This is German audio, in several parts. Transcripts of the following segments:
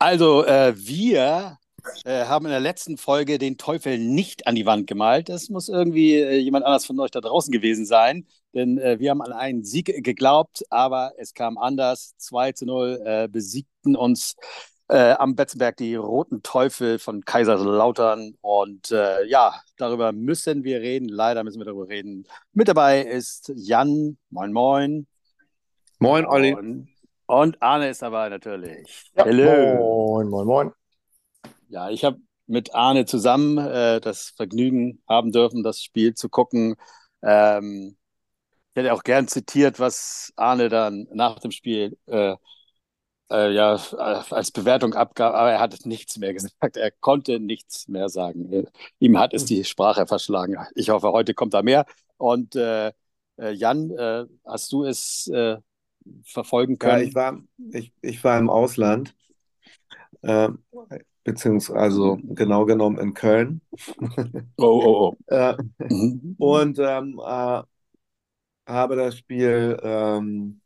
Also, äh, wir äh, haben in der letzten Folge den Teufel nicht an die Wand gemalt. Das muss irgendwie äh, jemand anders von euch da draußen gewesen sein, denn äh, wir haben an einen Sieg geglaubt, aber es kam anders. 2 zu 0 äh, besiegten uns äh, am Betzenberg die Roten Teufel von Kaiserslautern. Und ja, darüber müssen wir reden. Leider müssen wir darüber reden. Mit dabei ist Jan. Moin, moin. Moin, Olli. Und, und Arne ist dabei natürlich. Ja, Hello. Moin, moin, moin. Ja, ich habe mit Arne zusammen äh, das Vergnügen haben dürfen, das Spiel zu gucken. Ähm, ich hätte auch gern zitiert, was Arne dann nach dem Spiel äh, äh, ja, als Bewertung abgab, aber er hat nichts mehr gesagt. Er konnte nichts mehr sagen. Ihm hat es die Sprache verschlagen. Ich hoffe, heute kommt da mehr. Und äh, äh Jan, äh, hast du es äh, verfolgen können? Ja, ich war, ich, ich war im Ausland. Ähm, beziehungsweise also genau genommen in Köln. Oh, oh, oh. äh, mhm. Und ähm, äh, habe das Spiel ähm,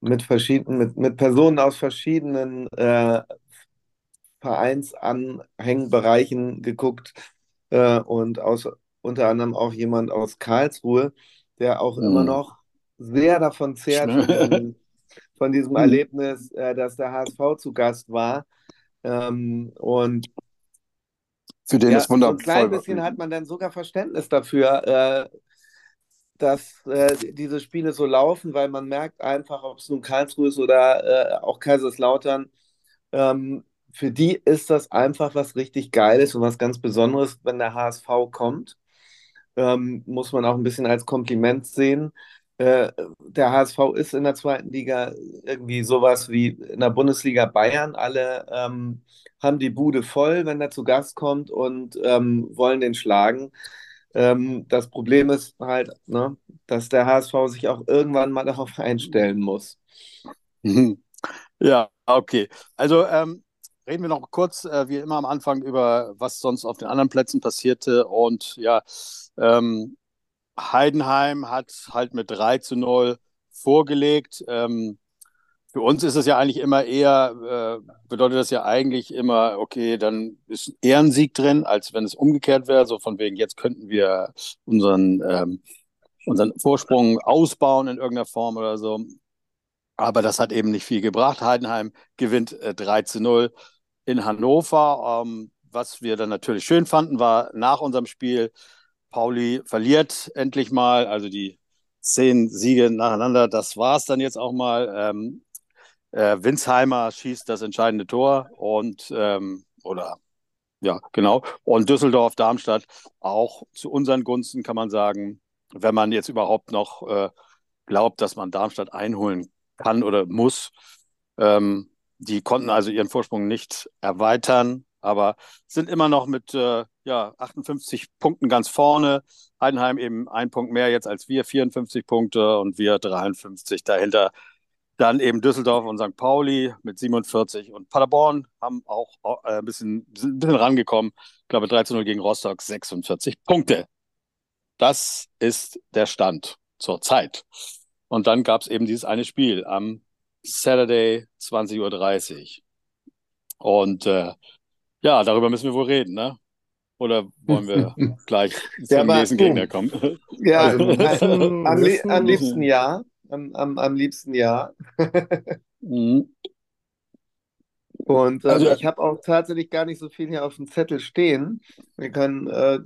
mit verschiedenen, mit, mit Personen aus verschiedenen äh, Vereinsanhängbereichen geguckt äh, und aus, unter anderem auch jemand aus Karlsruhe, der auch mhm. immer noch sehr davon zehrt, von diesem, von diesem mhm. Erlebnis, äh, dass der HSV zu Gast war ähm, und für den ja, ist wunderbar. Ein klein bisschen hat man dann sogar Verständnis dafür, äh, dass äh, diese Spiele so laufen, weil man merkt einfach, ob es nun Karlsruhe ist oder äh, auch Kaiserslautern, ähm, für die ist das einfach was richtig Geiles und was ganz Besonderes, wenn der HSV kommt. Ähm, muss man auch ein bisschen als Kompliment sehen. Äh, der HSV ist in der zweiten Liga irgendwie sowas wie in der Bundesliga Bayern. Alle ähm, haben die Bude voll, wenn er zu Gast kommt und ähm, wollen den schlagen. Ähm, das Problem ist halt, ne, dass der HSV sich auch irgendwann mal darauf einstellen muss. Ja, okay. Also ähm, reden wir noch kurz, äh, wie immer am Anfang, über was sonst auf den anderen Plätzen passierte. Und ja, ähm, Heidenheim hat halt mit 3 zu 0 vorgelegt. Ähm, für uns ist es ja eigentlich immer eher, äh, bedeutet das ja eigentlich immer, okay, dann ist eher ein Sieg drin, als wenn es umgekehrt wäre. So von wegen, jetzt könnten wir unseren, ähm, unseren Vorsprung ausbauen in irgendeiner Form oder so. Aber das hat eben nicht viel gebracht. Heidenheim gewinnt äh, 3 zu 0 in Hannover. Ähm, was wir dann natürlich schön fanden, war nach unserem Spiel Pauli verliert endlich mal, also die zehn Siege nacheinander, das war es dann jetzt auch mal. Ähm, äh, Winsheimer schießt das entscheidende Tor und ähm, oder ja, genau. Und Düsseldorf, Darmstadt auch zu unseren Gunsten, kann man sagen, wenn man jetzt überhaupt noch äh, glaubt, dass man Darmstadt einholen kann oder muss. Ähm, die konnten also ihren Vorsprung nicht erweitern aber sind immer noch mit äh, ja, 58 Punkten ganz vorne. Heidenheim eben ein Punkt mehr jetzt als wir, 54 Punkte und wir 53 dahinter. Dann eben Düsseldorf und St. Pauli mit 47 und Paderborn haben auch äh, ein, bisschen, ein bisschen rangekommen. Ich glaube 13-0 gegen Rostock, 46 Punkte. Das ist der Stand zur Zeit. Und dann gab es eben dieses eine Spiel am Saturday 20.30 Uhr. Und äh, ja, darüber müssen wir wohl reden, ne? Oder wollen wir gleich zum ja, nächsten Gegner kommen? Ja, also, am, am, am, liebsten ja. Am, am, am liebsten ja. mhm. Und äh, also, ich habe auch tatsächlich gar nicht so viel hier auf dem Zettel stehen. Wir können, äh,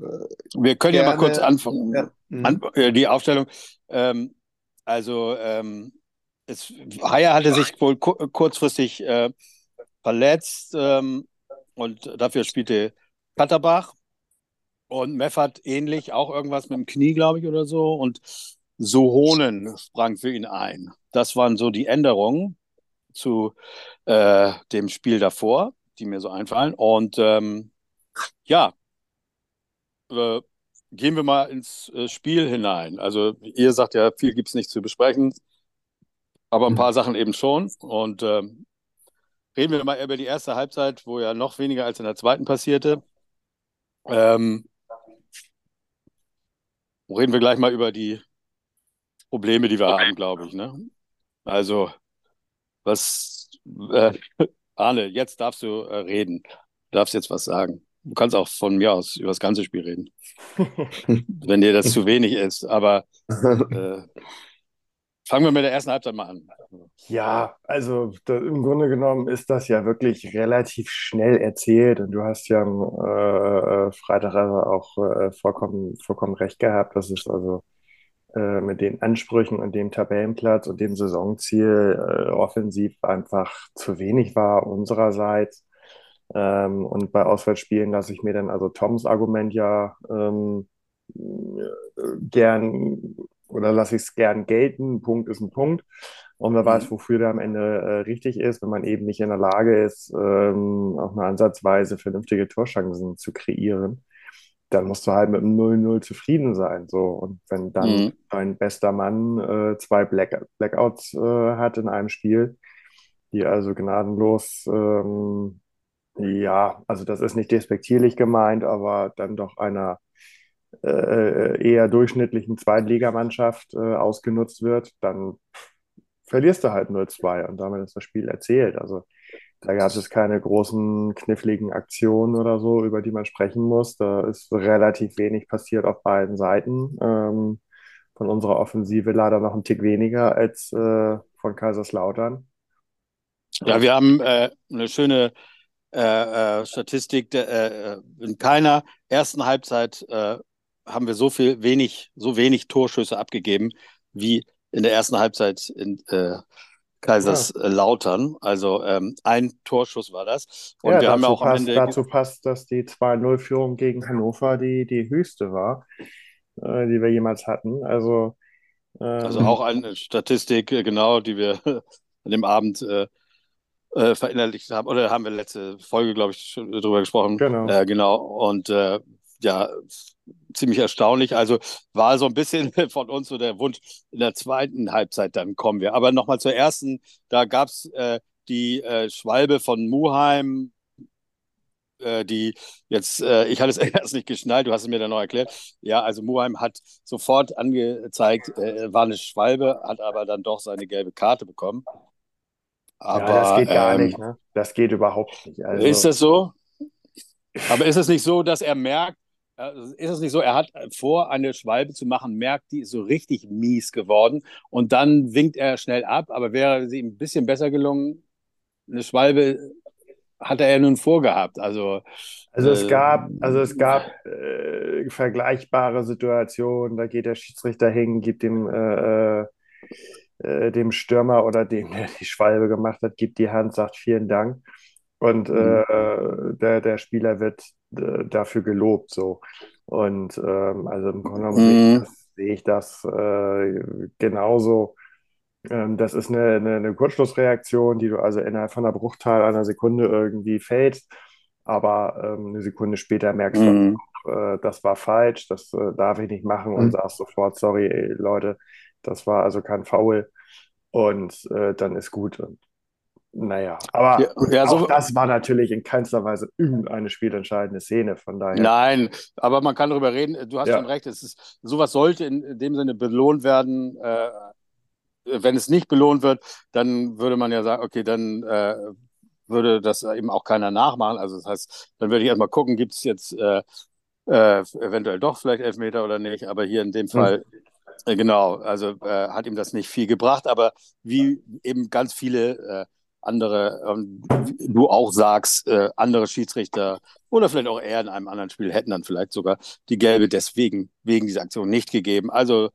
wir können gerne, ja mal kurz anfangen. Ja. Mhm. An, äh, die Aufstellung. Ähm, also, ähm, es, Haya hatte sich wohl kurzfristig äh, verletzt. Ähm, und dafür spielte Katterbach. Und Meffert ähnlich, auch irgendwas mit dem Knie, glaube ich, oder so. Und Sohonen sprang für ihn ein. Das waren so die Änderungen zu äh, dem Spiel davor, die mir so einfallen. Und ähm, ja, äh, gehen wir mal ins äh, Spiel hinein. Also ihr sagt ja, viel gibt es nicht zu besprechen, aber ein paar mhm. Sachen eben schon. Und ähm, Reden wir mal über die erste Halbzeit, wo ja noch weniger als in der zweiten passierte. Ähm, reden wir gleich mal über die Probleme, die wir haben, glaube ich. Ne? Also, was, äh, Arne, jetzt darfst du äh, reden. Du darfst jetzt was sagen. Du kannst auch von mir aus über das ganze Spiel reden. wenn dir das zu wenig ist. Aber äh, fangen wir mit der ersten Halbzeit mal an. Ja, also da, im Grunde genommen ist das ja wirklich relativ schnell erzählt und du hast ja am äh, äh Freitag also auch äh, vollkommen, vollkommen recht gehabt, dass es also äh, mit den Ansprüchen und dem Tabellenplatz und dem Saisonziel äh, offensiv einfach zu wenig war unsererseits. Ähm, und bei Auswärtsspielen lasse ich mir dann also Toms Argument ja ähm, gern oder lasse ich es gern gelten. Ein Punkt ist ein Punkt. Und wer mhm. weiß, wofür der am Ende äh, richtig ist, wenn man eben nicht in der Lage ist, ähm, auch nur ansatzweise vernünftige Torchancen zu kreieren, dann musst du halt mit einem 0-0 zufrieden sein. So. Und wenn dann mhm. dein bester Mann äh, zwei Black Blackouts äh, hat in einem Spiel, die also gnadenlos ähm, ja, also das ist nicht despektierlich gemeint, aber dann doch einer eher durchschnittlichen Zweitligamannschaft äh, ausgenutzt wird, dann verlierst du halt 0-2 und damit ist das Spiel erzählt. Also da gab es keine großen kniffligen Aktionen oder so, über die man sprechen muss. Da ist relativ wenig passiert auf beiden Seiten. Ähm, von unserer Offensive leider noch ein Tick weniger als äh, von Kaiserslautern. Ja, wir haben äh, eine schöne äh, äh, Statistik, äh, in keiner ersten Halbzeit äh, haben wir so viel wenig, so wenig Torschüsse abgegeben wie in der ersten Halbzeit in äh, Kaiserslautern. Also ähm, ein Torschuss war das. Und ja, wir haben ja auch passt, am Ende. Dazu passt, dass die 2-0-Führung gegen Hannover die, die höchste war, äh, die wir jemals hatten. Also, ähm, also auch eine Statistik, genau, die wir an dem Abend äh, äh, verinnerlicht haben, oder haben wir letzte Folge, glaube ich, schon drüber gesprochen. Genau. Äh, genau. Und äh, ja, ziemlich erstaunlich. Also war so ein bisschen von uns so der Wunsch, in der zweiten Halbzeit dann kommen wir. Aber nochmal zur ersten, da gab es äh, die äh, Schwalbe von Muheim, äh, die jetzt, äh, ich hatte es erst nicht geschnallt, du hast es mir dann noch erklärt. Ja, also Muheim hat sofort angezeigt, äh, war eine Schwalbe, hat aber dann doch seine gelbe Karte bekommen. Aber, ja, das geht gar ähm, nicht, ne? Das geht überhaupt nicht. Also, ist das so? Aber ist es nicht so, dass er merkt, ist es nicht so, er hat vor, eine Schwalbe zu machen, merkt, die ist so richtig mies geworden und dann winkt er schnell ab, aber wäre sie ihm ein bisschen besser gelungen, eine Schwalbe hat er ja nun vorgehabt. Also, also es äh, gab, also es gab äh, vergleichbare Situationen, da geht der Schiedsrichter hin, gibt dem äh, äh äh, dem Stürmer oder dem, der die Schwalbe gemacht hat, gibt die Hand, sagt vielen Dank. Und mhm. äh, der, der Spieler wird äh, dafür gelobt. So. Und ähm, also im Grunde genommen mhm. sehe ich das äh, genauso. Ähm, das ist eine, eine, eine, Kurzschlussreaktion, die du also innerhalb von einer Bruchteil einer Sekunde irgendwie fällst. Aber ähm, eine Sekunde später merkst mhm. du, äh, das war falsch, das äh, darf ich nicht machen und mhm. sagst sofort, sorry, ey, Leute, das war also kein Foul. Und äh, dann ist gut. Und naja, aber ja, ja, so, das war natürlich in keinster Weise irgendeine spielentscheidende Szene. Von daher. Nein, aber man kann darüber reden. Du hast ja. schon recht. Es ist, sowas sollte in dem Sinne belohnt werden. Äh, wenn es nicht belohnt wird, dann würde man ja sagen, okay, dann äh, würde das eben auch keiner nachmachen. Also das heißt, dann würde ich erstmal gucken, gibt es jetzt äh, äh, eventuell doch vielleicht Elfmeter oder nicht. Aber hier in dem hm. Fall hm. Genau, also äh, hat ihm das nicht viel gebracht, aber wie eben ganz viele äh, andere, ähm, du auch sagst, äh, andere Schiedsrichter oder vielleicht auch er in einem anderen Spiel hätten dann vielleicht sogar die gelbe deswegen, wegen dieser Aktion nicht gegeben. Also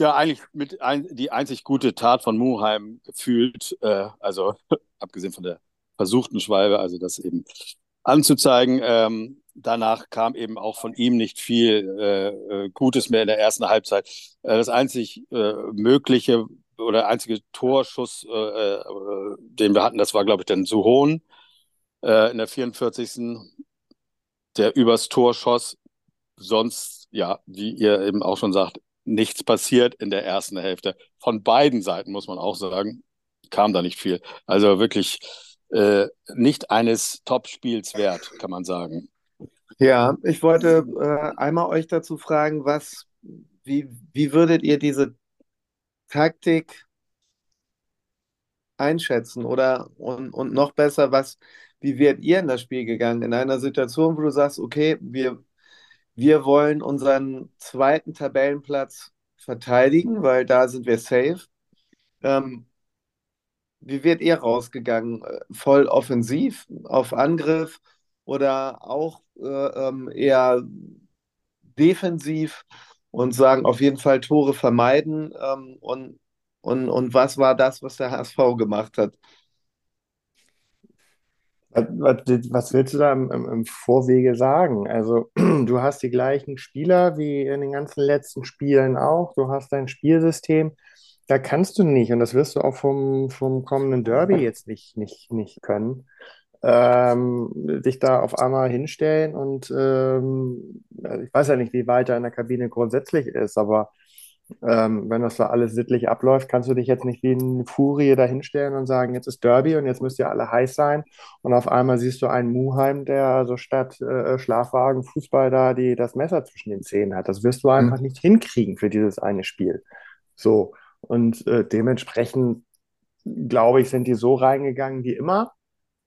ja, eigentlich mit ein, die einzig gute Tat von Muheim gefühlt, äh, also abgesehen von der versuchten Schwalbe, also das eben anzuzeigen. Ähm, danach kam eben auch von ihm nicht viel äh, äh, Gutes mehr in der ersten Halbzeit. Äh, das einzig äh, mögliche oder einzige Torschuss, äh, äh, den wir hatten, das war, glaube ich, dann Suhon in der 44. Der übers Tor schoss. Sonst, ja, wie ihr eben auch schon sagt, nichts passiert in der ersten Hälfte. Von beiden Seiten, muss man auch sagen, kam da nicht viel. Also wirklich nicht eines Top-Spiels wert, kann man sagen. Ja, ich wollte äh, einmal euch dazu fragen, was, wie, wie würdet ihr diese Taktik einschätzen oder und, und noch besser, was, wie wärt ihr in das Spiel gegangen? In einer Situation, wo du sagst, okay, wir, wir wollen unseren zweiten Tabellenplatz verteidigen, weil da sind wir safe. Ähm, wie wärt ihr rausgegangen? Voll offensiv, auf Angriff oder auch äh, ähm, eher defensiv und sagen auf jeden Fall Tore vermeiden ähm, und und, und was war das, was der HSV gemacht hat? Was, willst du da im, im, im, Vorwege sagen? Also, du hast die gleichen Spieler wie in den ganzen letzten Spielen auch. Du hast dein Spielsystem. Da kannst du nicht, und das wirst du auch vom, vom kommenden Derby jetzt nicht, nicht, nicht können, ähm, dich da auf einmal hinstellen. Und ähm, ich weiß ja nicht, wie weit er in der Kabine grundsätzlich ist, aber ähm, wenn das da alles sittlich abläuft, kannst du dich jetzt nicht wie eine Furie dahinstellen und sagen, jetzt ist Derby und jetzt müsst ihr alle heiß sein. Und auf einmal siehst du einen Muheim, der also statt äh, Schlafwagen Fußball da die, das Messer zwischen den Zähnen hat. Das wirst du einfach mhm. nicht hinkriegen für dieses eine Spiel. So. Und äh, dementsprechend, glaube ich, sind die so reingegangen wie immer.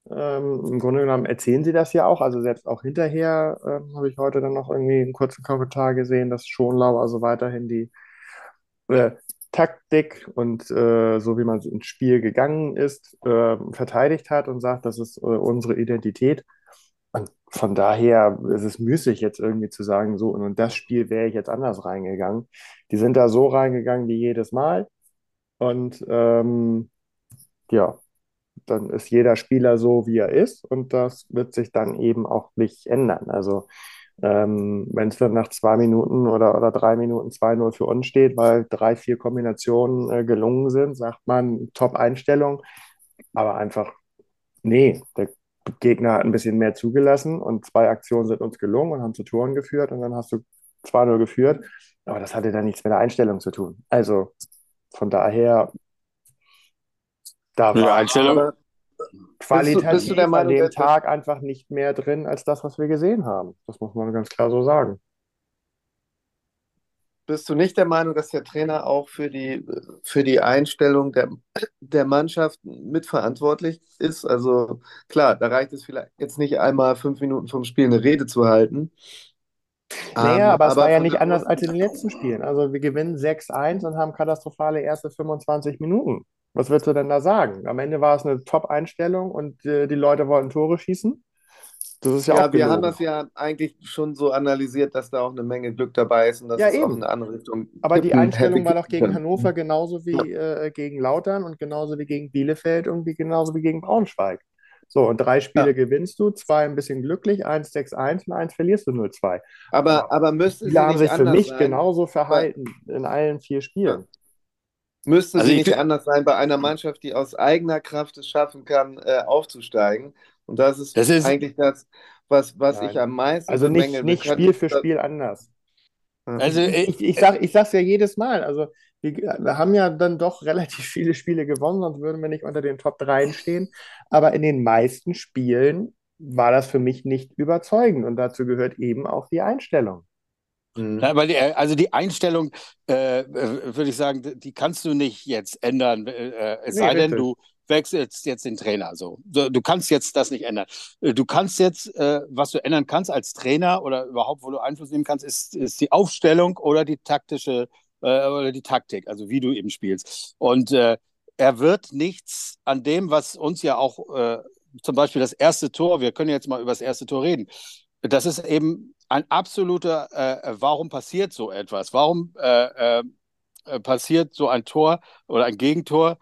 Ähm, Im Grunde genommen erzählen sie das ja auch. Also selbst auch hinterher ähm, habe ich heute dann noch irgendwie einen kurzen Kommentar gesehen, dass Schonlau also weiterhin die äh, Taktik und äh, so wie man ins Spiel gegangen ist, äh, verteidigt hat und sagt, das ist äh, unsere Identität. Und von daher ist es müßig, jetzt irgendwie zu sagen, so, und das Spiel wäre ich jetzt anders reingegangen. Die sind da so reingegangen wie jedes Mal. Und ähm, ja, dann ist jeder Spieler so, wie er ist. Und das wird sich dann eben auch nicht ändern. Also ähm, Wenn es dann nach zwei Minuten oder, oder drei Minuten 2-0 für uns steht, weil drei, vier Kombinationen äh, gelungen sind, sagt man Top-Einstellung. Aber einfach, nee, der Gegner hat ein bisschen mehr zugelassen und zwei Aktionen sind uns gelungen und haben zu Toren geführt und dann hast du 2-0 geführt. Aber das hatte dann nichts mit der Einstellung zu tun. Also von daher, da war Einstellung. qualitativ bist du, bist du Meinung, an dem Tag einfach nicht mehr drin als das, was wir gesehen haben. Das muss man ganz klar so sagen. Bist du nicht der Meinung, dass der Trainer auch für die, für die Einstellung der, der Mannschaft mitverantwortlich ist? Also klar, da reicht es vielleicht jetzt nicht einmal fünf Minuten vom Spiel eine Rede zu halten. Naja, um, ähm, aber es war ja nicht anders als in den letzten Spielen. Also wir gewinnen 6-1 und haben katastrophale erste 25 Minuten. Was würdest du denn da sagen? Am Ende war es eine Top-Einstellung und äh, die Leute wollten Tore schießen. Das ist ja, ja auch wir haben das ja eigentlich schon so analysiert, dass da auch eine Menge Glück dabei ist und dass ja, es eben. auch in eine andere Richtung Aber die Einstellung war doch gegen Hannover genauso wie äh, gegen Lautern und genauso wie gegen Bielefeld und wie, genauso wie gegen Braunschweig. So, und drei Spiele ja. gewinnst du, zwei ein bisschen glücklich, eins 6-1 und eins verlierst du 0-2. Aber, aber müsste Die haben sich für mich sein, genauso verhalten in allen vier Spielen. Müsste also sie nicht anders sein bei einer Mannschaft, die aus eigener Kraft es schaffen kann, äh, aufzusteigen. Und das ist, das ist eigentlich das, was, was ich am meisten. Also nicht, nicht Spiel für Spiel anders. Also ich, ich, ich, sag, ich sag's ja jedes Mal. Also wir, wir, haben ja dann doch relativ viele Spiele gewonnen, sonst würden wir nicht unter den Top 3 stehen. Aber in den meisten Spielen war das für mich nicht überzeugend. Und dazu gehört eben auch die Einstellung. Mhm. Ja, weil die, äh, also die Einstellung, äh, äh, würde ich sagen, die kannst du nicht jetzt ändern, äh, äh es nee, sei denn, du wechselst jetzt den Trainer. So. Du kannst jetzt das nicht ändern. Äh, du kannst jetzt, äh, was du ändern kannst als Trainer oder überhaupt, wo du Einfluss nehmen kannst, ist, ist die Aufstellung oder die taktische oder die Taktik, also wie du eben spielst. Und er wird nichts an dem, was uns ja auch zum Beispiel das erste Tor, wir können jetzt mal über das erste Tor reden. Das ist eben ein absoluter, äh, äh, warum passiert so etwas? Warum äh, äh, äh, passiert so ein Tor oder ein Gegentor?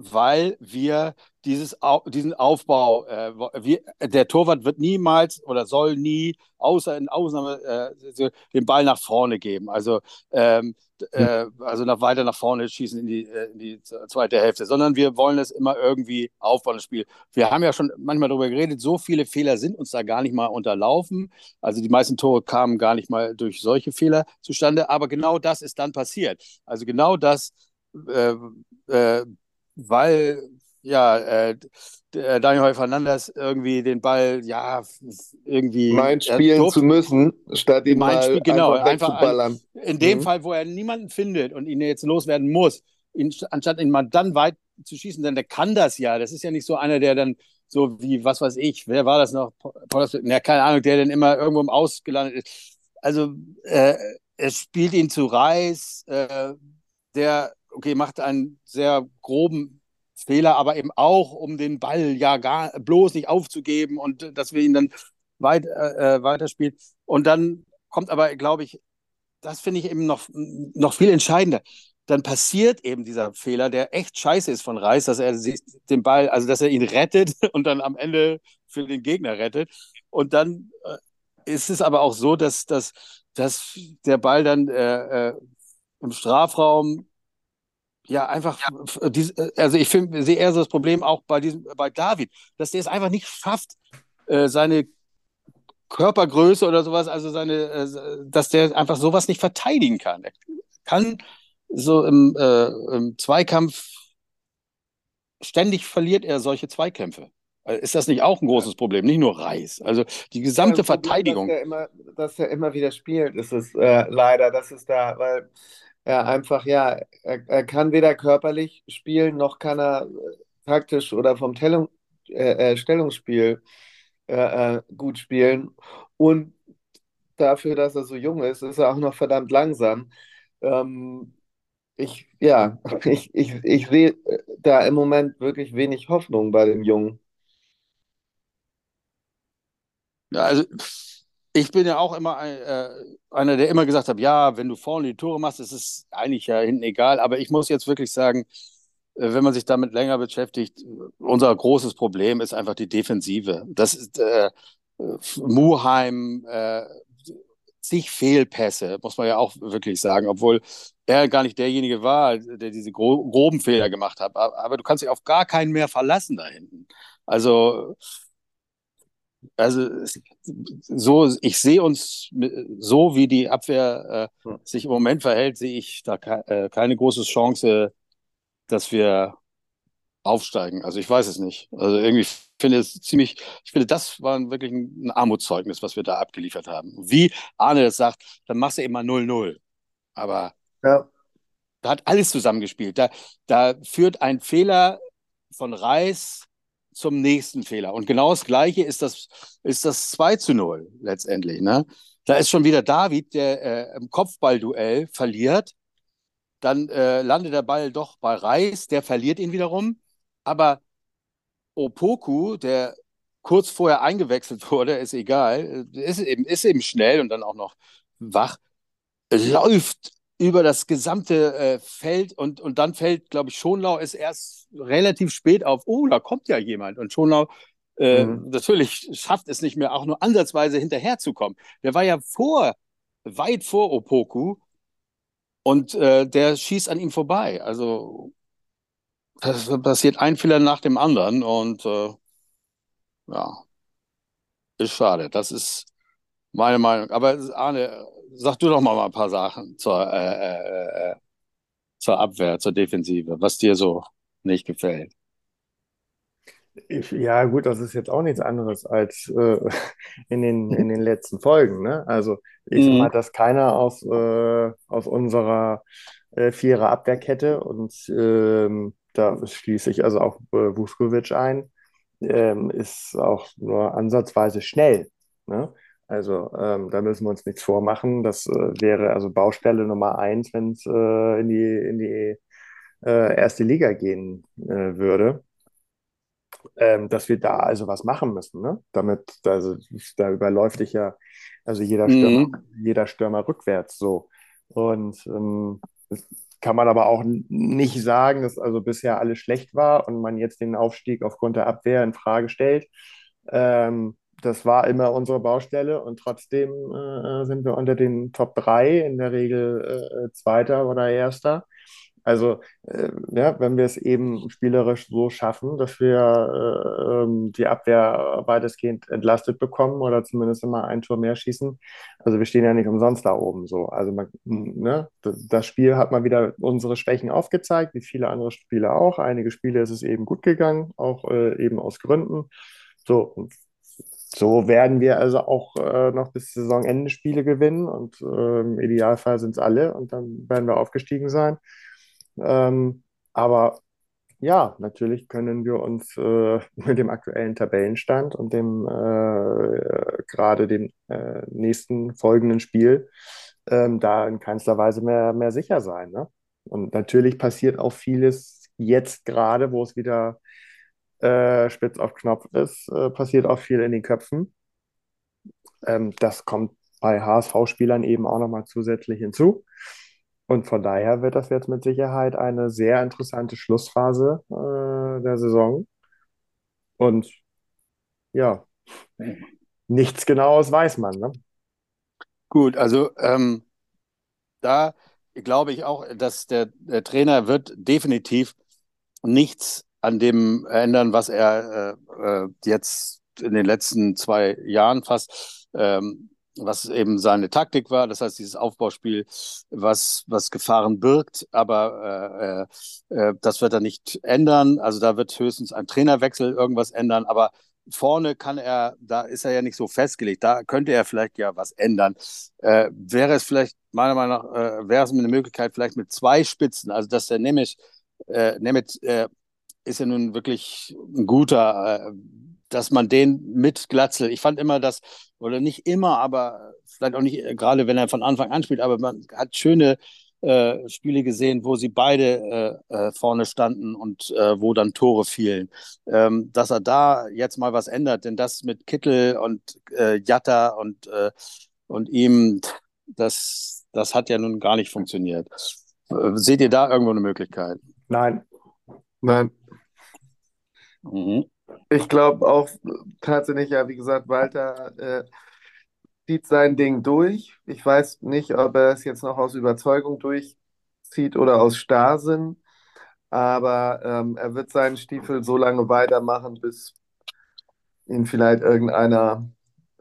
Weil wir dieses, diesen Aufbau, äh, wir, der Torwart wird niemals oder soll nie, außer in Ausnahme, äh, den Ball nach vorne geben. Also, ähm, äh, also nach, weiter nach vorne schießen in die, äh, in die zweite Hälfte, sondern wir wollen es immer irgendwie aufbauen, das Spiel. Wir haben ja schon manchmal darüber geredet, so viele Fehler sind uns da gar nicht mal unterlaufen. Also die meisten Tore kamen gar nicht mal durch solche Fehler zustande, aber genau das ist dann passiert. Also genau das, äh, äh, weil ja, äh, äh Daniel Fernandes irgendwie den Ball, ja, irgendwie. Mein spielen äh, zu müssen, statt ihn mal Spiel, genau, einfach, einfach ein, In dem mhm. Fall, wo er niemanden findet und ihn jetzt loswerden muss, ihn, anstatt ihn mal dann weit zu schießen, denn der kann das ja. Das ist ja nicht so einer, der dann so wie, was weiß ich, wer war das noch? Ja, keine Ahnung, der dann immer irgendwo im Aus gelandet ist. Also, äh, er spielt ihn zu Reis, äh, der, okay, macht einen sehr groben Fehler, aber eben auch, um den Ball ja gar bloß nicht aufzugeben und dass wir ihn dann weit, äh, äh weiterspielen. Und dann kommt aber, glaube ich, das finde ich eben noch, noch viel entscheidender. Dann passiert eben dieser Fehler, der echt scheiße ist von Reis, dass er den Ball, also dass er ihn rettet und dann am Ende für den Gegner rettet. Und dann äh, ist es aber auch so, dass, dass, dass der Ball dann äh, äh, im Strafraum ja einfach, ja. Äh, also ich finde, sehe eher so das Problem auch bei diesem, bei David, dass der es einfach nicht schafft, äh, seine Körpergröße oder sowas, also seine, äh, dass der einfach sowas nicht verteidigen kann. Er kann so im, äh, im Zweikampf ständig verliert er solche Zweikämpfe. Äh, ist das nicht auch ein großes Problem? Nicht nur Reis. Also die gesamte ja, Verteidigung. Dass er, immer, dass er immer wieder spielt, ist es äh, leider, das ist da, weil er einfach, ja, er, er, kann weder körperlich spielen, noch kann er taktisch oder vom Tellung, äh, Stellungsspiel äh, äh, gut spielen. Und dafür, dass er so jung ist, ist er auch noch verdammt langsam. Ähm, ich, ja, ich, ich, ich sehe da im Moment wirklich wenig Hoffnung bei dem Jungen. Ja, also ich bin ja auch immer äh, einer, der immer gesagt hat, ja, wenn du vorne die Tore machst, ist es eigentlich ja hinten egal. Aber ich muss jetzt wirklich sagen, äh, wenn man sich damit länger beschäftigt, unser großes Problem ist einfach die Defensive. Das ist äh, Muheim, äh, zig Fehlpässe, muss man ja auch wirklich sagen, obwohl er gar nicht derjenige war, der diese gro groben Fehler gemacht hat. Aber du kannst dich auf gar keinen mehr verlassen da hinten. Also, also so, ich sehe uns so, wie die Abwehr äh, sich im Moment verhält, sehe ich da ke äh, keine große Chance, dass wir aufsteigen. Also ich weiß es nicht. Also irgendwie finde es ziemlich, ich finde, das war wirklich ein Armutszeugnis, was wir da abgeliefert haben. Wie Arne das sagt, dann machst du eben mal 0-0. Aber ja. da hat alles zusammengespielt. Da, da führt ein Fehler von Reis zum nächsten Fehler. Und genau das Gleiche ist das, ist das 2 zu 0 letztendlich. Ne? Da ist schon wieder David, der äh, im Kopfballduell verliert dann äh, landet der Ball doch bei Reis, der verliert ihn wiederum. Aber Opoku, der kurz vorher eingewechselt wurde, ist egal, ist eben, ist eben schnell und dann auch noch wach, läuft über das gesamte äh, Feld und, und dann fällt, glaube ich, Schonlau ist erst relativ spät auf, oh, da kommt ja jemand. Und Schonlau äh, mhm. natürlich schafft es nicht mehr, auch nur ansatzweise hinterherzukommen. Der war ja vor, weit vor Opoku und äh, der schießt an ihm vorbei. Also das passiert ein Fehler nach dem anderen und äh, ja, ist schade. Das ist meine Meinung. Aber Arne, sag du doch mal, ein paar Sachen zur, äh, äh, äh, zur Abwehr, zur Defensive, was dir so nicht gefällt. Ich, ja, gut, das ist jetzt auch nichts anderes als äh, in, den, in den letzten Folgen. Ne? Also ich mhm. sag mal, dass keiner aus, äh, aus unserer äh, Vierer Abwehrkette und ähm, da schließe ich also auch äh, Vuskovic ein, ähm, ist auch nur ansatzweise schnell. Ne? Also ähm, da müssen wir uns nichts vormachen. Das äh, wäre also Baustelle Nummer eins, wenn es äh, in die, in die äh, erste Liga gehen äh, würde ähm, dass wir da also was machen müssen, ne? Damit, also da überläuft dich ja, also jeder Stürmer, mhm. jeder Stürmer rückwärts so. Und ähm, kann man aber auch nicht sagen, dass also bisher alles schlecht war und man jetzt den Aufstieg aufgrund der Abwehr in Frage stellt. Ähm, das war immer unsere Baustelle und trotzdem äh, sind wir unter den Top 3, in der Regel äh, Zweiter oder Erster. Also, äh, ja, wenn wir es eben spielerisch so schaffen, dass wir äh, ähm, die Abwehr weitestgehend entlastet bekommen oder zumindest immer ein Tor mehr schießen. Also, wir stehen ja nicht umsonst da oben so. Also, man, ne, das Spiel hat mal wieder unsere Schwächen aufgezeigt, wie viele andere Spiele auch. Einige Spiele ist es eben gut gegangen, auch äh, eben aus Gründen. So, so werden wir also auch äh, noch bis Saisonende Spiele gewinnen und äh, im Idealfall sind es alle und dann werden wir aufgestiegen sein. Ähm, aber ja, natürlich können wir uns äh, mit dem aktuellen Tabellenstand und dem äh, gerade dem äh, nächsten folgenden Spiel ähm, da in keinster Weise mehr, mehr sicher sein. Ne? Und natürlich passiert auch vieles jetzt gerade, wo es wieder äh, spitz auf Knopf ist, äh, passiert auch viel in den Köpfen. Ähm, das kommt bei HSV-Spielern eben auch nochmal zusätzlich hinzu. Und von daher wird das jetzt mit Sicherheit eine sehr interessante Schlussphase äh, der Saison. Und ja, nichts Genaues weiß man. Ne? Gut, also ähm, da glaube ich auch, dass der, der, Trainer wird definitiv nichts an dem ändern, was er äh, äh jetzt in den letzten zwei Jahren fast ähm, was eben seine Taktik war, das heißt dieses Aufbauspiel, was, was Gefahren birgt, aber äh, äh, das wird er nicht ändern. Also da wird höchstens ein Trainerwechsel irgendwas ändern, aber vorne kann er, da ist er ja nicht so festgelegt, da könnte er vielleicht ja was ändern. Äh, wäre es vielleicht, meiner Meinung nach, äh, wäre es eine Möglichkeit vielleicht mit zwei Spitzen, also dass der Nemeth, äh, äh, ist ja nun wirklich ein guter, äh, dass man den mit Glatzel, ich fand immer, dass, oder nicht immer, aber vielleicht auch nicht, äh, gerade wenn er von Anfang an spielt, aber man hat schöne äh, Spiele gesehen, wo sie beide äh, äh, vorne standen und äh, wo dann Tore fielen. Ähm, dass er da jetzt mal was ändert, denn das mit Kittel und äh, Jatta und, und ihm, das, das hat ja nun gar nicht funktioniert. seht ihr da irgendwo eine Möglichkeit? Nein. Nein. Mhm. Ich glaube auch tatsächlich, ja, wie gesagt, Walter äh, zieht sein Ding durch. Ich weiß nicht, ob er es jetzt noch aus Überzeugung durchzieht oder aus Starrsinn, aber ähm, er wird seinen Stiefel so lange weitermachen, bis ihn vielleicht irgendeiner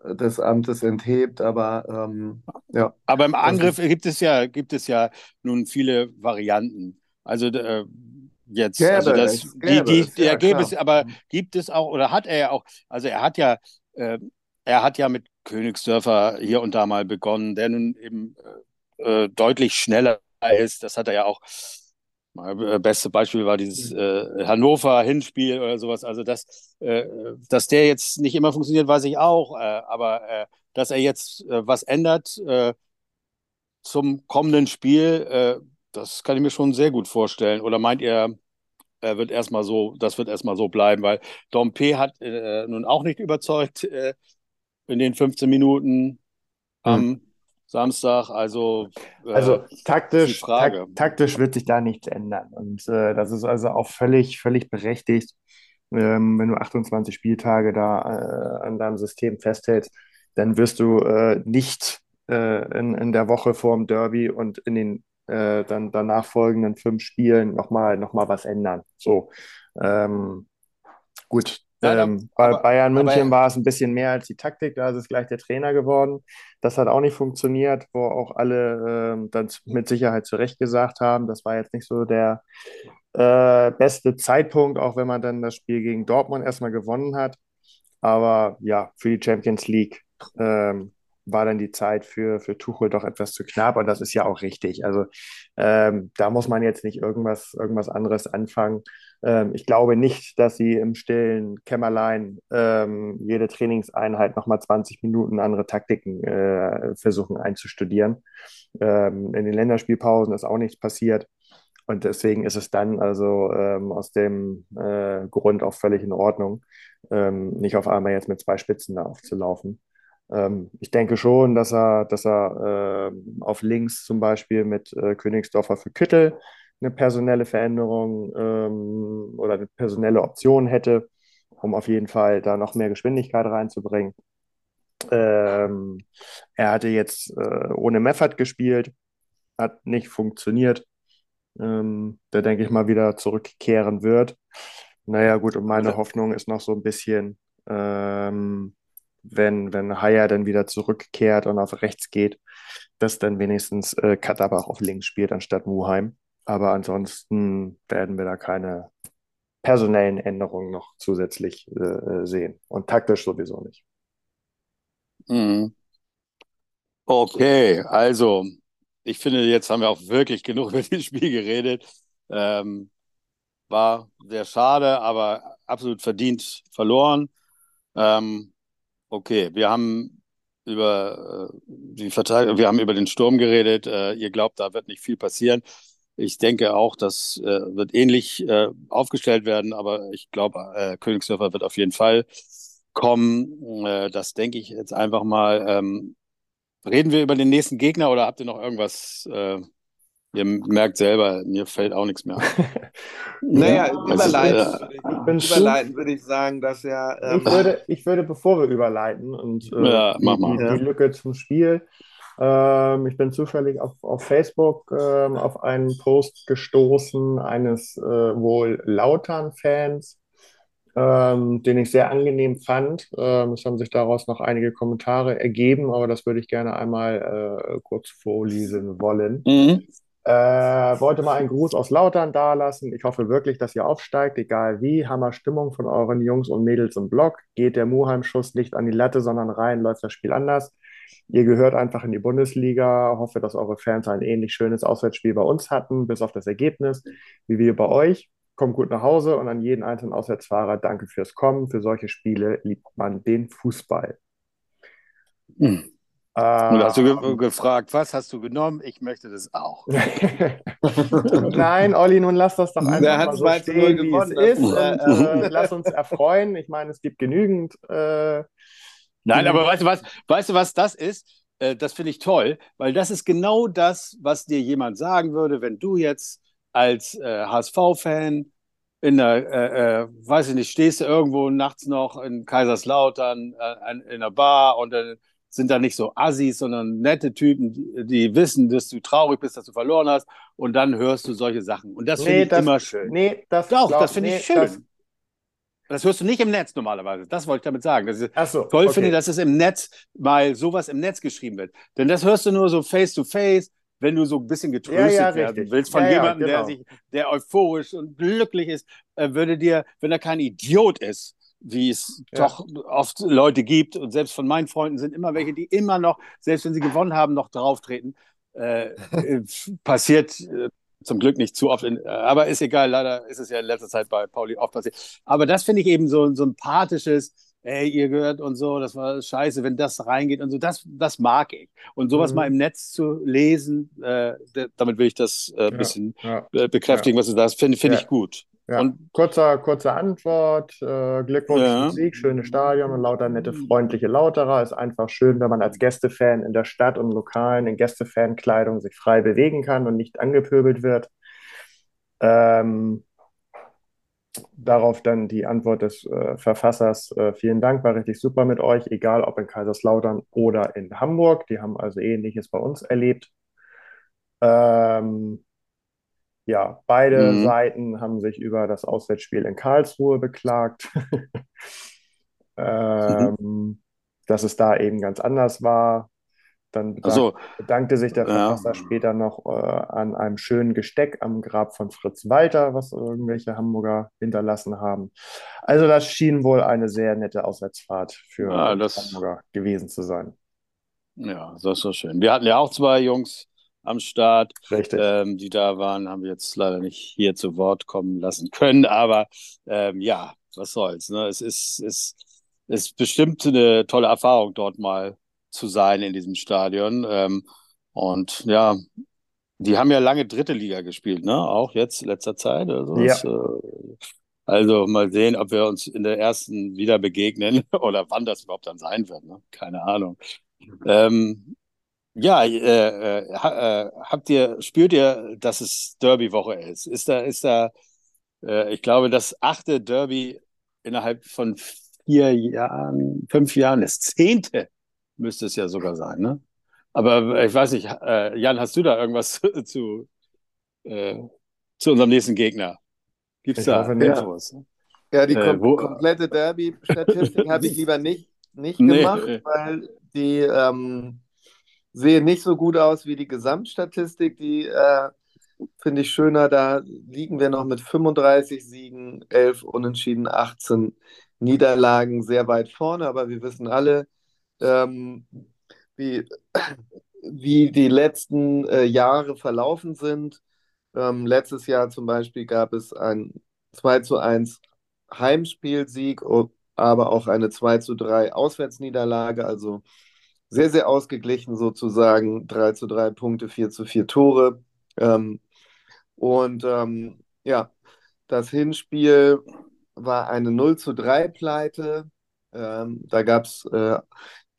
des Amtes enthebt, aber ähm, ja. Aber im Angriff gibt es ja, gibt es ja nun viele Varianten. Also äh, jetzt. Gäbe also das, es, die, die, es, ja, gäbe es, aber gibt es auch, oder hat er ja auch, also er hat ja, äh, er hat ja mit Königsdörfer hier und da mal begonnen, der nun eben äh, äh deutlich schneller ist. Das hat er ja auch. Äh, beste Beispiel war dieses mhm. äh, Hannover-Hinspiel oder sowas. Also, dass, äh, dass der jetzt nicht immer funktioniert, weiß ich auch. Aber dass er jetzt was ändert zum kommenden Spiel, das kann ich mir schon sehr gut vorstellen. Oder meint ihr, er wird erstmal so, das wird erstmal so bleiben, weil Dompe hat äh, nun auch nicht überzeugt äh, in den 15 Minuten am hm. Samstag. Also, äh, also taktisch, tak taktisch wird sich da nichts ändern. Und äh, das ist also auch völlig, völlig berechtigt, ähm, wenn du 28 Spieltage da äh, an deinem System festhältst, dann wirst du äh, nicht in, in der Woche vorm Derby und in den äh, dann danach folgenden fünf Spielen nochmal noch mal was ändern. So, ähm, gut. Ähm, bei aber, Bayern München war es ein bisschen mehr als die Taktik, da ist es gleich der Trainer geworden. Das hat auch nicht funktioniert, wo auch alle ähm, dann mit Sicherheit zurecht gesagt haben, das war jetzt nicht so der äh, beste Zeitpunkt, auch wenn man dann das Spiel gegen Dortmund erstmal gewonnen hat. Aber ja, für die Champions League ähm, war dann die Zeit für, für Tuchel doch etwas zu knapp und das ist ja auch richtig. Also ähm, da muss man jetzt nicht irgendwas, irgendwas anderes anfangen. Ähm, ich glaube nicht, dass sie im stillen Kämmerlein ähm, jede Trainingseinheit nochmal 20 Minuten andere Taktiken äh, versuchen einzustudieren. Ähm, in den Länderspielpausen ist auch nichts passiert. Und deswegen ist es dann also ähm, aus dem äh, Grund auch völlig in Ordnung, ähm, nicht auf einmal jetzt mit zwei Spitzen da aufzulaufen. Ähm, ich denke schon, dass er, dass er äh, auf links zum Beispiel mit äh, Königsdorfer für Kittel eine personelle Veränderung ähm, oder eine personelle Option hätte, um auf jeden Fall da noch mehr Geschwindigkeit reinzubringen. Ähm, er hatte jetzt äh, ohne Meffert gespielt, hat nicht funktioniert. Ähm, da denke ich mal wieder zurückkehren wird. Naja, gut, und meine Hoffnung ist noch so ein bisschen, ähm, wenn, wenn Haya dann wieder zurückkehrt und auf rechts geht, dass dann wenigstens äh, Katterbach auf links spielt anstatt Muheim. Aber ansonsten werden wir da keine personellen Änderungen noch zusätzlich äh, äh sehen. Und taktisch sowieso nicht. Mhm. Okay, also ich finde, jetzt haben wir auch wirklich genug über das Spiel geredet. Ähm, war sehr schade, aber absolut verdient verloren. Ähm, okay, wir haben über äh, die Verteidigung, wir haben über den Sturm geredet. Äh, ihr glaubt, da wird nicht viel passieren. Ich denke auch, das äh, wird ähnlich äh, aufgestellt werden, aber ich glaube, Königsdörfer wird auf jeden Fall kommen. Das denke ich jetzt einfach mal. Ähm, reden wir über den nächsten Gegner oder habt ihr noch irgendwas? Ihr merkt selber, mir fällt auch nichts mehr. naja, Also, überleiten, äh, würde ich, überleiten würde ich sagen, dass ja. Ähm, Ich würde, ich würde, bevor wir überleiten und äh, Ja, die, mach mal. die, Ja. die Lücke zum Spiel, ähm, ich bin zufällig auf, auf Facebook ähm, auf einen Post gestoßen eines äh, wohl Lautern-Fans, ähm, den ich sehr angenehm fand. Ähm, es haben sich daraus noch einige Kommentare ergeben, aber das würde ich gerne einmal äh, kurz vorlesen wollen. Mhm. Äh, wollte mal einen Gruß aus Lautern dalassen. Ich hoffe wirklich, dass ihr aufsteigt, egal wie. Hammer Stimmung von euren Jungs und Mädels im Block. Geht der Muheim-Schuss nicht an die Latte, sondern rein, läuft das Spiel anders. Ihr gehört einfach in die Bundesliga. Hoffe, dass eure Fans ein ähnlich schönes Auswärtsspiel bei uns hatten, bis auf das Ergebnis, wie wir bei euch. Kommt gut nach Hause und an jeden einzelnen Auswärtsfahrer danke fürs Kommen. Für solche Spiele liebt man den Fußball. Hm. Und hast du ge Ähm, gefragt, was hast du genommen? Ich möchte das auch. Nein, Olli, nun lass das doch Der einfach mal so 2 zu 0 stehen, wie es ist und äh, äh, lass uns erfreuen. Ich meine, es gibt genügend. Äh, Nein, aber weißt du was, weißt du, was das ist? Äh, das finde ich toll, weil das ist genau das, was dir jemand sagen würde, wenn du jetzt als äh, HSV-Fan in der, äh, äh, weiß ich nicht, stehst du irgendwo nachts noch in Kaiserslautern äh, in einer Bar und dann sind da nicht so Assis, sondern nette Typen, die, wissen, dass du traurig bist, dass du verloren hast und dann hörst du solche Sachen. Und das finde nee, ich das, immer schön. Nee, das Doch, glaub- das finde ich nee, schön. Das, Das hörst du nicht im Netz normalerweise. Das wollte ich damit sagen. Ist, ach so, toll okay. finde, dass es im Netz mal sowas im Netz geschrieben wird. Denn das hörst du nur so face to face, wenn du so ein bisschen getröstet Ja, ja, werden richtig. willst von Ja, jemandem, der genau. sich, der euphorisch und glücklich ist, äh, würde dir, wenn er kein Idiot ist, wie es Ja. doch oft Leute gibt, und selbst von meinen Freunden sind immer welche, die immer noch, selbst wenn sie gewonnen haben, noch drauftreten, äh, äh, passiert äh, zum Glück nicht zu oft, in, äh, aber ist egal, leider ist es ja in letzter Zeit bei Pauli oft passiert. Aber das finde ich eben so ein sympathisches, ey, ihr gehört und so, das war scheiße, wenn das reingeht und so, das, das mag ich. Und sowas Mhm. mal im Netz zu lesen, äh, damit will ich das äh, ein Ja. bisschen Ja. äh, bekräftigen, was du sagst, finde finde Ja. ich gut. Ja. Und Kurzer, kurze Antwort. Äh, Glückwunsch Ja. zum Sieg, schönes Stadion und lauter nette, freundliche Lauterer. Ist einfach schön, wenn man als Gästefan in der Stadt und Lokalen in Gästefankleidung sich frei bewegen kann und nicht angepöbelt wird. Ähm, darauf dann die Antwort des äh, Verfassers. Äh, vielen Dank, war richtig super mit euch, egal ob in Kaiserslautern oder in Hamburg. Die haben also Ähnliches bei uns erlebt. Ähm, ja, beide Mhm. Seiten haben sich über das Auswärtsspiel in Karlsruhe beklagt, ähm, dass es da eben ganz anders war. Dann bedank, also, bedankte sich der Ja. Verfasser später noch äh, an einem schönen Gesteck am Grab von Fritz Walter, was irgendwelche Hamburger hinterlassen haben. Also das schien wohl eine sehr nette Auswärtsfahrt für Ja, das- Hamburger gewesen zu sein. ja, das ist so schön. Wir hatten ja auch zwei Jungs am Start, ähm, die da waren, haben wir jetzt leider nicht hier zu Wort kommen lassen können, aber ähm, ja, was soll's. Ne? Es ist, es ist bestimmt eine tolle Erfahrung, dort mal zu sein in diesem Stadion. Ähm, und ja, die haben ja lange dritte Liga gespielt, ne? Auch jetzt, letzter Zeit. Also, Ja. äh, also mal sehen, ob wir uns in der ersten wieder begegnen oder wann das überhaupt dann sein wird. Ne? Keine Ahnung. Ähm, ja, äh, äh, äh, habt ihr, spürt ihr, dass es Derby-Woche ist? Ist da, ist da, äh, ich glaube, das achte Derby innerhalb von vier Jahren, fünf Jahren, das zehnte müsste es ja sogar sein, ne? Aber ich weiß nicht, äh, Jan, hast du da irgendwas zu, äh, zu unserem nächsten Gegner? Gibt's Ich da hoffe. Infos? Ja, die Äh, kom wo- komplette Derby-Statistik habe ich lieber nicht, nicht Nee, gemacht, äh. weil die ähm, sehen nicht so gut aus wie die Gesamtstatistik. Die äh, finde ich schöner. Da liegen wir noch mit 35 Siegen, 11 Unentschieden, 18 Niederlagen sehr weit vorne. Aber wir wissen alle, ähm, wie, wie die letzten äh, Jahre verlaufen sind. Ähm, letztes Jahr zum Beispiel gab es ein 2 zu 1 Heimspielsieg, aber auch eine 2 zu 3 Auswärtsniederlage, also sehr, sehr ausgeglichen sozusagen. 3 zu 3 Punkte, 4 zu 4 Tore. Ähm, und ähm, ja, das Hinspiel war eine 0 zu 3 Pleite. Ähm, da gab es äh,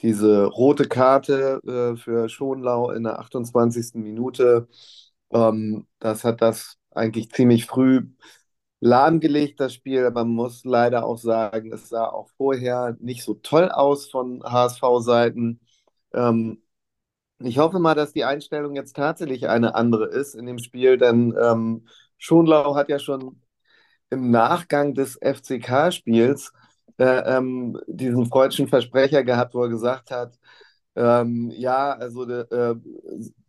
diese rote Karte äh, für Schonlau in der 28. Minute. Ähm, das hat das eigentlich ziemlich früh lahmgelegt, das Spiel. Aber man muss leider auch sagen, es sah auch vorher nicht so toll aus von HSV-Seiten. Ähm, ich hoffe mal, dass die Einstellung jetzt tatsächlich eine andere ist in dem Spiel, denn ähm, Schonlau hat ja schon im Nachgang des FCK-Spiels äh, ähm, diesen freudschen Versprecher gehabt, wo er gesagt hat, ähm, ja, also äh,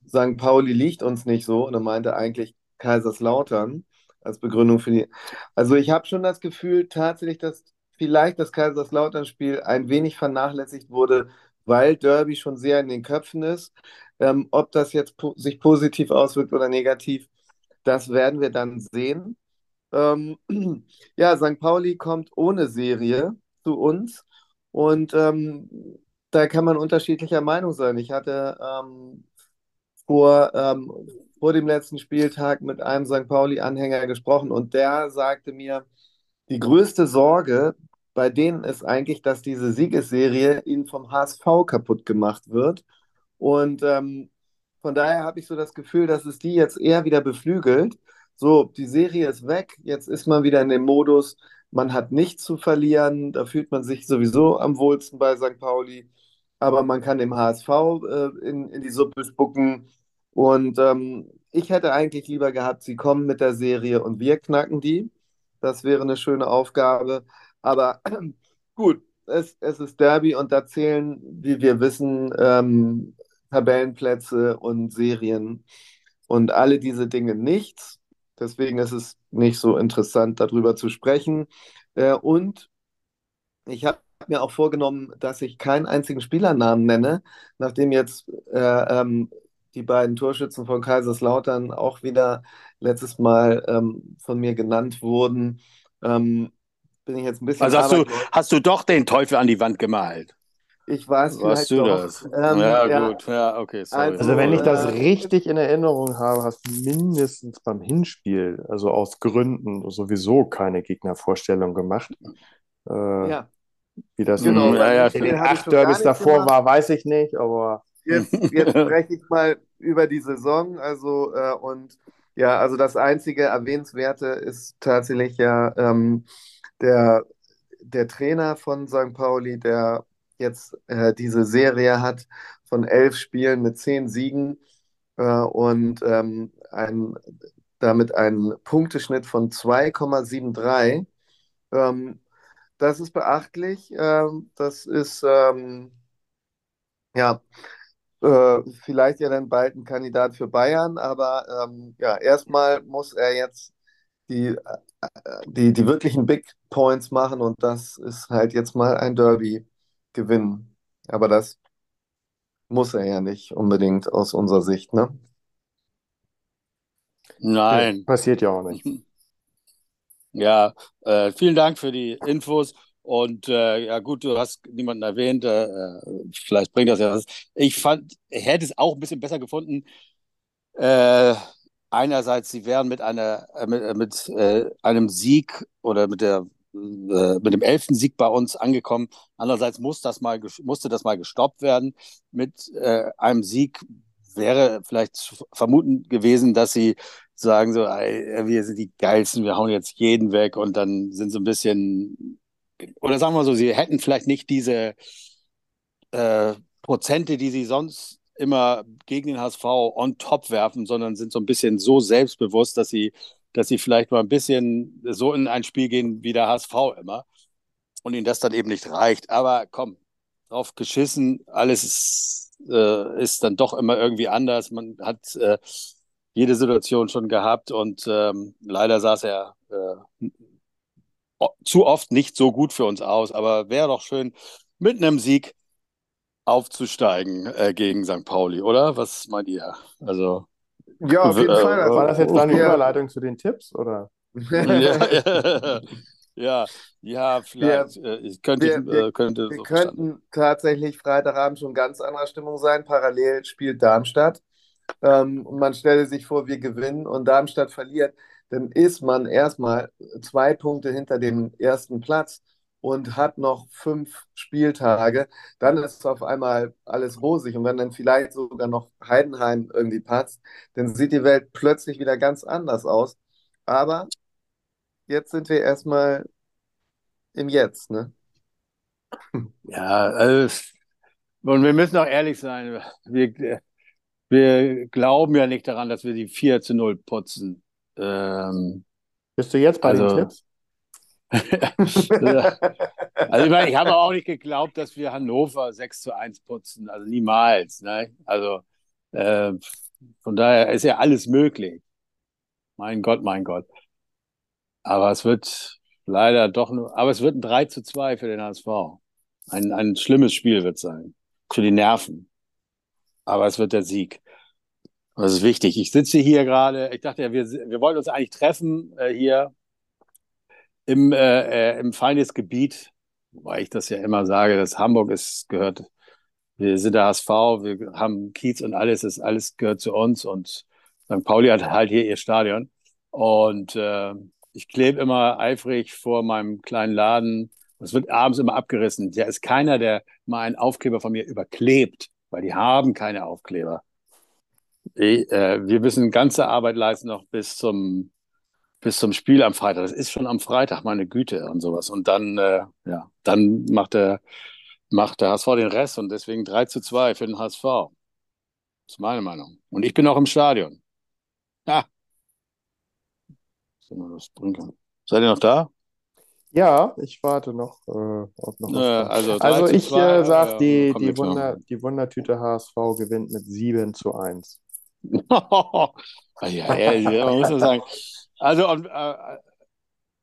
St. Pauli liegt uns nicht so. Und er meinte eigentlich Kaiserslautern als Begründung für die. Also ich habe schon das Gefühl tatsächlich, dass vielleicht das Kaiserslautern-Spiel ein wenig vernachlässigt wurde, weil Derby schon sehr in den Köpfen ist. Ähm, ob das jetzt po sich positiv auswirkt oder negativ, das werden wir dann sehen. Ähm, ja, St. Pauli kommt ohne Serie zu uns und ähm, da kann man unterschiedlicher Meinung sein. Ich hatte ähm, vor, ähm, vor dem letzten Spieltag mit einem St. Pauli-Anhänger gesprochen und der sagte mir, die größte Sorge bei denen ist eigentlich, dass diese Siegesserie ihnen vom HSV kaputt gemacht wird. Und ähm, von daher habe ich so das Gefühl, dass es die jetzt eher wieder beflügelt. So, die Serie ist weg, jetzt ist man wieder in dem Modus, man hat nichts zu verlieren, da fühlt man sich sowieso am wohlsten bei St. Pauli, aber man kann dem HSV äh, in, in die Suppe spucken. Und ähm, ich hätte eigentlich lieber gehabt, sie kommen mit der Serie und wir knacken die. Das wäre eine schöne Aufgabe. Aber gut, es, es ist Derby und da zählen, wie wir wissen, ähm, Tabellenplätze und Serien und alle diese Dinge nichts. Deswegen ist es nicht so interessant, darüber zu sprechen. Äh, und ich habe mir auch vorgenommen, dass ich keinen einzigen Spielernamen nenne, nachdem jetzt äh, ähm, die beiden Torschützen von Kaiserslautern auch wieder letztes Mal ähm, von mir genannt wurden. Ähm, bin ich jetzt ein bisschen. Also hast du, hast du doch den Teufel an die Wand gemalt? Ich weiß Warst du doch. das? Ähm, ja, ja, gut. Ja, okay, sorry. Also, wenn ich das äh, richtig in Erinnerung habe, hast du mindestens beim Hinspiel, also aus Gründen, sowieso keine Gegnervorstellung gemacht. Äh, ja. Wie das genau, in, ja, ja, in acht Derbys davor gemacht. war, weiß ich nicht, aber. Jetzt, jetzt spreche ich mal über die Saison. Also, äh, und ja, also das einzige Erwähnenswerte ist tatsächlich ja. Ähm, der, der Trainer von St. Pauli, der jetzt äh, diese Serie hat von elf Spielen mit zehn Siegen äh, und ähm, ein, damit einen Punkteschnitt von 2,73. Ähm, das ist beachtlich. Ähm, das ist ähm, ja äh, vielleicht ja dann bald ein Kandidat für Bayern, aber ähm, ja, erstmal muss er jetzt die die, die wirklichen Big Points machen und das ist halt jetzt mal ein Derby gewinnen. Aber das muss er ja nicht unbedingt aus unserer Sicht, ne? Nein. passiert ja auch nicht. Ja, äh, vielen Dank für die Infos. Und äh, ja gut, du hast niemanden erwähnt, äh, äh vielleicht bringt das ja was. Ich fand, hätte es auch ein bisschen besser gefunden, äh, einerseits, sie wären mit einer äh, mit, äh, mit äh, einem Sieg oder mit der mit dem elften Sieg bei uns angekommen. Andererseits muss das mal musste das mal gestoppt werden. Mit äh, einem Sieg wäre vielleicht zu vermuten gewesen, dass sie sagen so, wir sind die geilsten, wir hauen jetzt jeden weg und dann sind so ein bisschen oder sagen wir so, sie hätten vielleicht nicht diese äh, Prozente, die sie sonst immer gegen den HSV on top werfen, sondern sind so ein bisschen so selbstbewusst, dass sie, dass sie vielleicht mal ein bisschen so in ein Spiel gehen wie der HSV immer und ihnen das dann eben nicht reicht. Aber komm, drauf geschissen, alles ist, äh, ist dann doch immer irgendwie anders. Man hat äh, jede Situation schon gehabt und ähm, leider saß er äh, zu oft nicht so gut für uns aus. Aber wäre doch schön mit einem Sieg aufzusteigen äh, gegen St. Pauli, oder? Was meint ihr? Also. Ja, auf jeden äh, Fall. War das jetzt eine Überleitung zu den Tipps, oder? ja, ja, ja, vielleicht Wir, äh, ich könnte, wir, ich, wir, äh, könnte wir so verstanden. könnten tatsächlich Freitagabend schon ganz anderer Stimmung sein. Parallel spielt Darmstadt. Ähm, und man stelle sich vor, wir gewinnen und Darmstadt verliert, dann ist man erstmal zwei Punkte hinter dem ersten Platz und hat noch fünf Spieltage. Dann ist auf einmal alles rosig und wenn dann vielleicht sogar noch Heidenheim irgendwie patzt, dann sieht die Welt plötzlich wieder ganz anders aus. Aber jetzt sind wir erstmal im Jetzt, ne? Ja, also, und wir müssen auch ehrlich sein. Wir, wir glauben ja nicht daran, dass wir die 4 zu 0 putzen. Ähm, Bist du jetzt bei den also, Tipps? Also ich meine, ich habe auch nicht geglaubt, dass wir Hannover 6 zu 1 putzen. Also niemals. Ne? Also äh, von daher ist ja alles möglich. Mein Gott, mein Gott. Aber es wird leider doch nur, aber es wird ein 3 zu 2 für den HSV. Ein, ein schlimmes Spiel wird sein. Für die Nerven. Aber es wird der Sieg. Das ist wichtig. Ich sitze hier gerade, ich dachte ja, wir, wir wollten uns eigentlich treffen äh, hier im, äh, äh, im Feindesgebiet, wobei ich das ja immer sage, dass Hamburg ist, gehört, wir sind der HSV, wir haben Kiez und alles, das alles gehört zu uns und St. Pauli hat halt hier ihr Stadion. Und äh, ich klebe immer eifrig vor meinem kleinen Laden. Es wird abends immer abgerissen. Da ist keiner, der mal einen Aufkleber von mir überklebt, weil die haben keine Aufkleber. Ich, äh, wir müssen ganze Arbeit leisten noch bis zum, bis zum Spiel am Freitag. Das ist schon am Freitag, meine Güte und sowas. Und dann, äh, ja, dann macht der, macht der HSV den Rest und deswegen 3 zu 2 für den HSV. Das ist meine Meinung. Und ich bin auch im Stadion. Ja. Seid ihr noch da? Ja, ich warte noch äh, auf noch Äh, also 3 Also ich 2, äh, äh, die, kommt die, mehr. Wunder, die Wundertüte HSV gewinnt mit 7 zu 1. ja, ja, ja, man muss man sagen. Also, äh,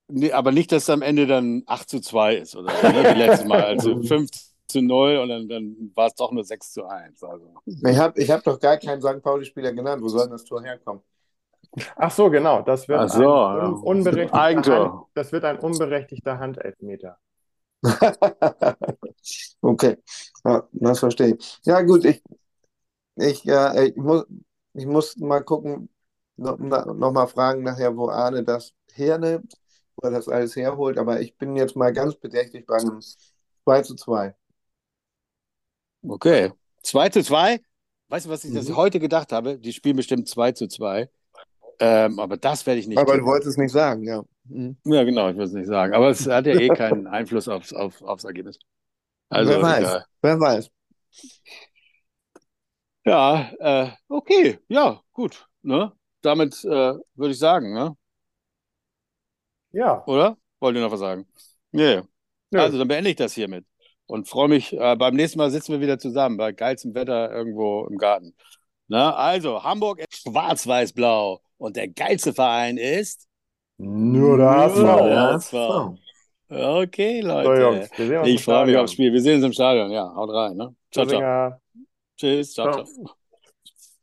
nee, aber nicht, dass es am Ende dann 8 zu 2 ist oder so, ne, wie letztes Mal. Also 5 zu 0 und dann, dann war es doch nur 6 zu 1. Also. Ich habe ich hab doch gar keinen St. Pauli-Spieler genannt. Wo soll denn das Tor herkommen? Ach so, genau. Das wird Ach so, ein ja. un unberechtigter Eigentor. Hand, das wird ein unberechtigter Handelfmeter. Okay, ja, das verstehe ich. Ja, gut, ich, ich, ja, ich, muss, ich muss mal gucken, noch, noch mal fragen nachher, wo Arne das hernimmt, wo er das alles herholt. Aber ich bin jetzt mal ganz bedächtig bei einem 2 zu 2. Okay. 2 zu 2. Weißt du, was ich das Mhm. heute gedacht habe? Die spielen bestimmt 2 zu 2. Ähm, aber das werde ich nicht Aber du tippen. wolltest es nicht sagen, ja. Mhm. Ja, genau, ich will es nicht sagen. Aber es hat ja eh keinen Einfluss aufs, auf, aufs Ergebnis. Also, Wer weiß, egal. wer weiß. Ja, äh, okay, ja, gut. Ne? Damit äh, würde ich sagen, ne? Ja, Oder? Wollt ihr noch was sagen? Nee. nö. Also, dann beende ich das hiermit. Und freue mich, äh, beim nächsten Mal sitzen wir wieder zusammen, bei geilstem Wetter irgendwo im Garten. Na, also, Hamburg ist schwarz-weiß-blau. Und der geilste Verein ist Nur der HSV. So. Okay, So, Leute. Jungs, uns im Ich freue mich aufs Spiel. Wir sehen uns im Stadion. Ja, haut rein. Ne? Ciao, ciao. Tschüss. Ciao, Ciao. ciao.